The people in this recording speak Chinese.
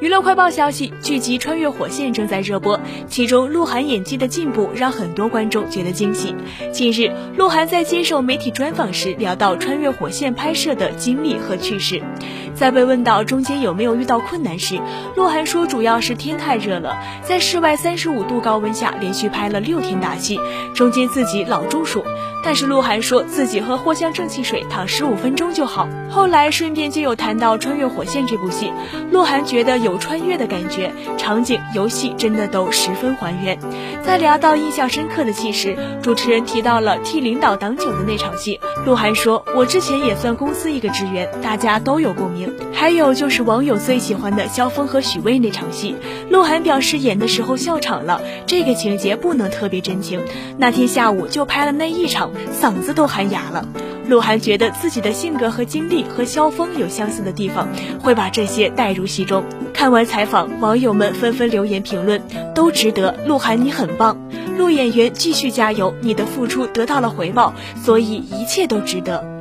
娱乐快报消息，剧集《穿越火线》正在热播，其中鹿晗演技的进步让很多观众觉得惊喜。近日，鹿晗在接受媒体专访时聊到《穿越火线》拍摄的经历和趣事，在被问到中间有没有遇到困难时，鹿晗说主要是天太热了，在室外三十五度高温下连续拍了六天大戏，中间自己老中暑。但是鹿晗说自己喝藿香正气水躺十五分钟就好。后来顺便就有谈到《穿越火线》这部戏，鹿晗觉得有有穿越的感觉，场景、游戏真的都十分还原。在聊到印象深刻的戏时，主持人提到了替领导挡酒的那场戏，鹿晗说：“我之前也算公司一个职员，大家都有共鸣。”还有就是网友最喜欢的萧峰和许巍那场戏，鹿晗表示演的时候笑场了，这个情节不能特别真情。那天下午就拍了那一场。嗓子都喊哑了，鹿晗觉得自己的性格和经历和萧峰有相似的地方，会把这些带入戏中。看完采访，网友们纷纷留言评论，都值得。鹿晗你很棒，鹿演员继续加油，你的付出得到了回报，所以一切都值得。